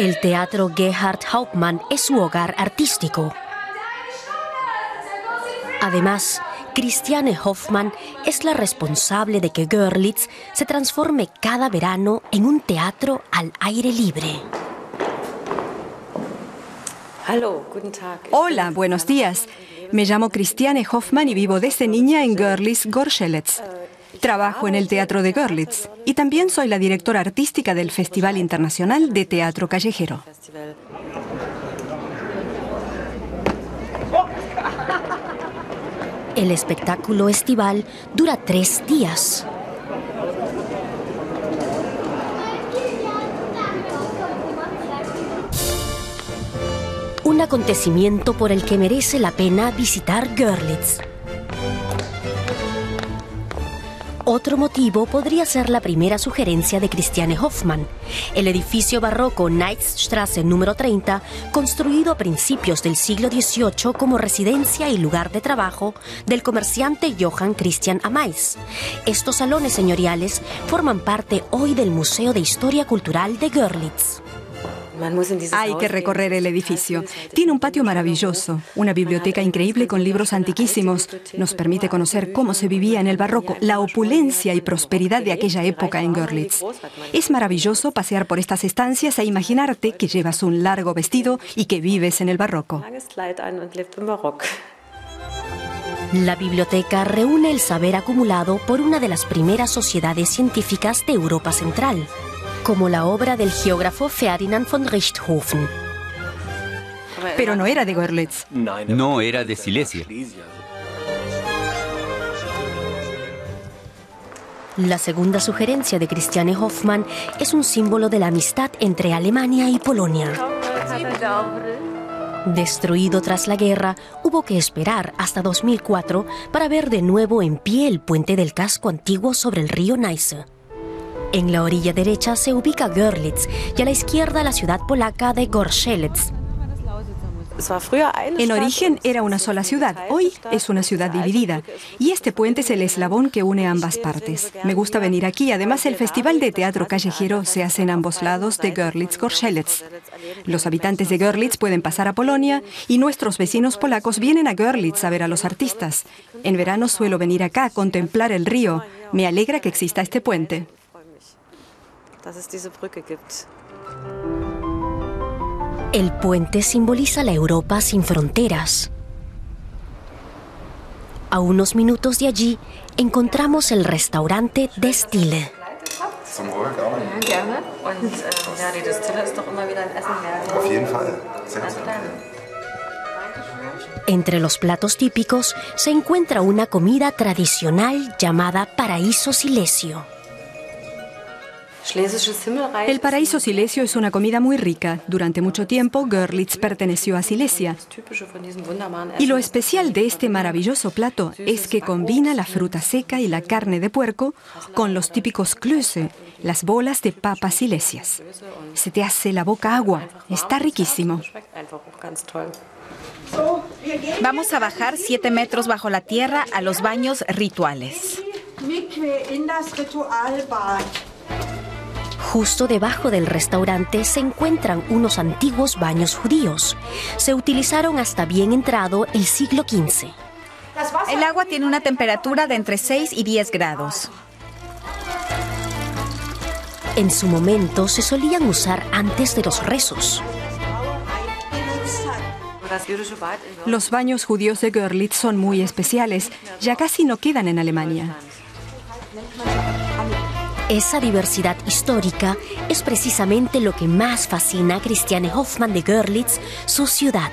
El Teatro Gerhard Hauptmann es su hogar artístico. Además, Christiane Hoffmann es la responsable de que Görlitz se transforme cada verano en un teatro al aire libre. Hola, buenos días. Me llamo Christiane Hoffmann y vivo desde niña en Görlitz, Gorschelitz. Trabajo en el Teatro de Görlitz y también soy la directora artística del Festival Internacional de Teatro Callejero. El espectáculo estival dura tres días. Un acontecimiento por el que merece la pena visitar Görlitz. Otro motivo podría ser la primera sugerencia de Christiane Hoffmann, el edificio barroco Knightsstrasse número 30, construido a principios del siglo XVIII como residencia y lugar de trabajo del comerciante Johann Christian Amais. Estos salones señoriales forman parte hoy del Museo de Historia Cultural de Görlitz. Hay que recorrer el edificio. Tiene un patio maravilloso, una biblioteca increíble con libros antiquísimos. Nos permite conocer cómo se vivía en el barroco, la opulencia y prosperidad de aquella época en Görlitz. Es maravilloso pasear por estas estancias e imaginarte que llevas un largo vestido y que vives en el barroco. La biblioteca reúne el saber acumulado por una de las primeras sociedades científicas de Europa Central como la obra del geógrafo Ferdinand von Richthofen. Pero no era de Görlitz. No era de Silesia. La segunda sugerencia de Christiane Hoffmann es un símbolo de la amistad entre Alemania y Polonia. Destruido tras la guerra, hubo que esperar hasta 2004 para ver de nuevo en pie el puente del casco antiguo sobre el río Neisse. En la orilla derecha se ubica Görlitz y a la izquierda la ciudad polaca de Gorschelitz. En origen era una sola ciudad, hoy es una ciudad dividida y este puente es el eslabón que une ambas partes. Me gusta venir aquí, además el Festival de Teatro Callejero se hace en ambos lados de Görlitz-Gorschelitz. Los habitantes de Görlitz pueden pasar a Polonia y nuestros vecinos polacos vienen a Görlitz a ver a los artistas. En verano suelo venir acá a contemplar el río. Me alegra que exista este puente. El puente simboliza la Europa sin fronteras. A unos minutos de allí encontramos el restaurante Destille. Entre los platos típicos se encuentra una comida tradicional llamada paraíso silesio. El paraíso silesio es una comida muy rica. Durante mucho tiempo, Görlitz perteneció a Silesia. Y lo especial de este maravilloso plato es que combina la fruta seca y la carne de puerco con los típicos Klöße, las bolas de papas silesias. Se te hace la boca agua. Está riquísimo. Vamos a bajar siete metros bajo la tierra a los baños rituales. Justo debajo del restaurante se encuentran unos antiguos baños judíos. Se utilizaron hasta bien entrado el siglo XV. El agua tiene una temperatura de entre 6 y 10 grados. En su momento se solían usar antes de los rezos. Los baños judíos de Görlitz son muy especiales, ya casi no quedan en Alemania. Esa diversidad histórica es precisamente lo que más fascina a Christiane Hoffmann de Görlitz, su ciudad.